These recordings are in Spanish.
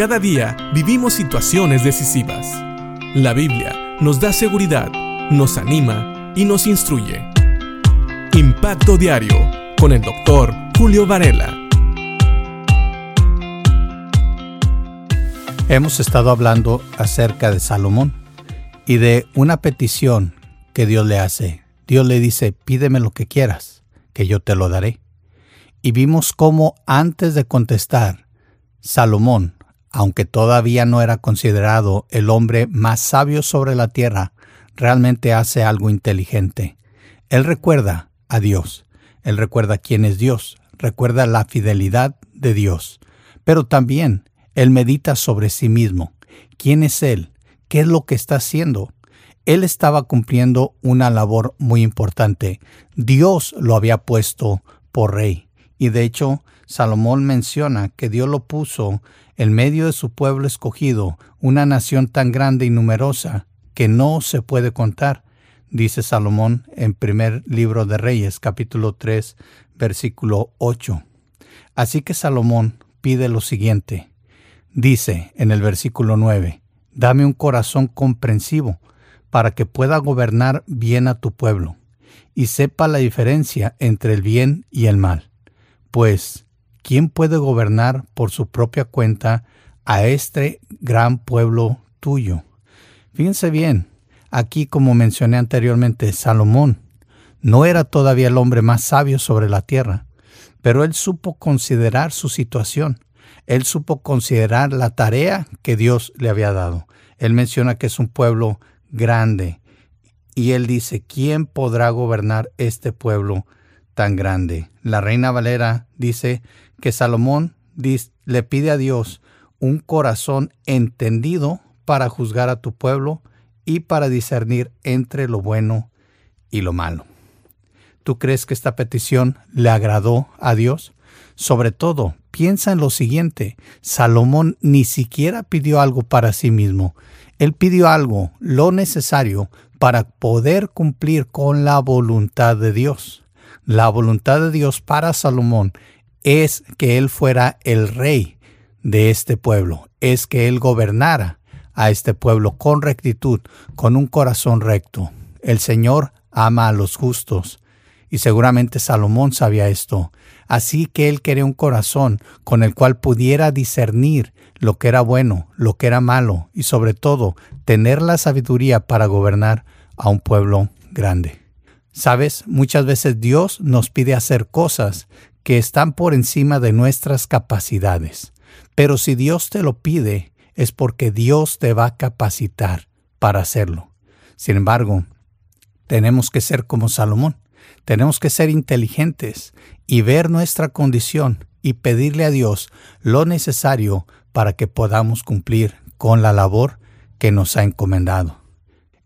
Cada día vivimos situaciones decisivas. La Biblia nos da seguridad, nos anima y nos instruye. Impacto Diario con el doctor Julio Varela. Hemos estado hablando acerca de Salomón y de una petición que Dios le hace. Dios le dice, pídeme lo que quieras, que yo te lo daré. Y vimos cómo antes de contestar, Salomón, aunque todavía no era considerado el hombre más sabio sobre la tierra, realmente hace algo inteligente. Él recuerda a Dios, él recuerda quién es Dios, recuerda la fidelidad de Dios, pero también él medita sobre sí mismo. ¿Quién es él? ¿Qué es lo que está haciendo? Él estaba cumpliendo una labor muy importante. Dios lo había puesto por rey. Y de hecho, Salomón menciona que Dios lo puso en medio de su pueblo escogido, una nación tan grande y numerosa que no se puede contar, dice Salomón en primer libro de Reyes, capítulo 3, versículo 8. Así que Salomón pide lo siguiente. Dice en el versículo 9, Dame un corazón comprensivo para que pueda gobernar bien a tu pueblo y sepa la diferencia entre el bien y el mal. Pues, ¿quién puede gobernar por su propia cuenta a este gran pueblo tuyo? Fíjense bien, aquí como mencioné anteriormente, Salomón no era todavía el hombre más sabio sobre la tierra, pero él supo considerar su situación, él supo considerar la tarea que Dios le había dado. Él menciona que es un pueblo grande. Y él dice, ¿quién podrá gobernar este pueblo tan grande? La reina Valera dice que Salomón le pide a Dios un corazón entendido para juzgar a tu pueblo y para discernir entre lo bueno y lo malo. ¿Tú crees que esta petición le agradó a Dios? Sobre todo, piensa en lo siguiente, Salomón ni siquiera pidió algo para sí mismo, él pidió algo, lo necesario, para poder cumplir con la voluntad de Dios. La voluntad de Dios para Salomón es que él fuera el rey de este pueblo, es que él gobernara a este pueblo con rectitud, con un corazón recto. El Señor ama a los justos, y seguramente Salomón sabía esto. Así que él quería un corazón con el cual pudiera discernir lo que era bueno, lo que era malo y sobre todo tener la sabiduría para gobernar a un pueblo grande. Sabes, muchas veces Dios nos pide hacer cosas que están por encima de nuestras capacidades. Pero si Dios te lo pide, es porque Dios te va a capacitar para hacerlo. Sin embargo, tenemos que ser como Salomón. Tenemos que ser inteligentes y ver nuestra condición y pedirle a Dios lo necesario para que podamos cumplir con la labor que nos ha encomendado.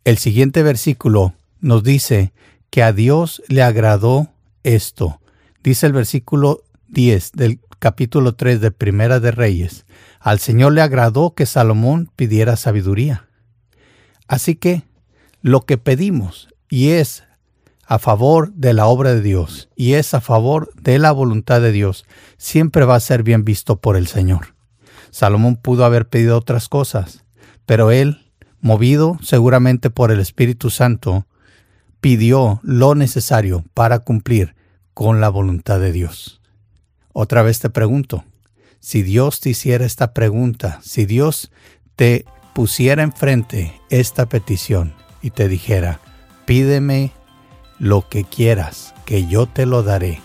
El siguiente versículo nos dice que a Dios le agradó esto. Dice el versículo 10 del capítulo 3 de Primera de Reyes. Al Señor le agradó que Salomón pidiera sabiduría. Así que lo que pedimos y es a favor de la obra de Dios y es a favor de la voluntad de Dios, siempre va a ser bien visto por el Señor. Salomón pudo haber pedido otras cosas, pero él, movido seguramente por el Espíritu Santo, pidió lo necesario para cumplir con la voluntad de Dios. Otra vez te pregunto, si Dios te hiciera esta pregunta, si Dios te pusiera enfrente esta petición y te dijera, pídeme lo que quieras, que yo te lo daré.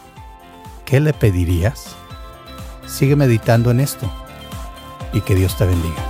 ¿Qué le pedirías? Sigue meditando en esto y que Dios te bendiga.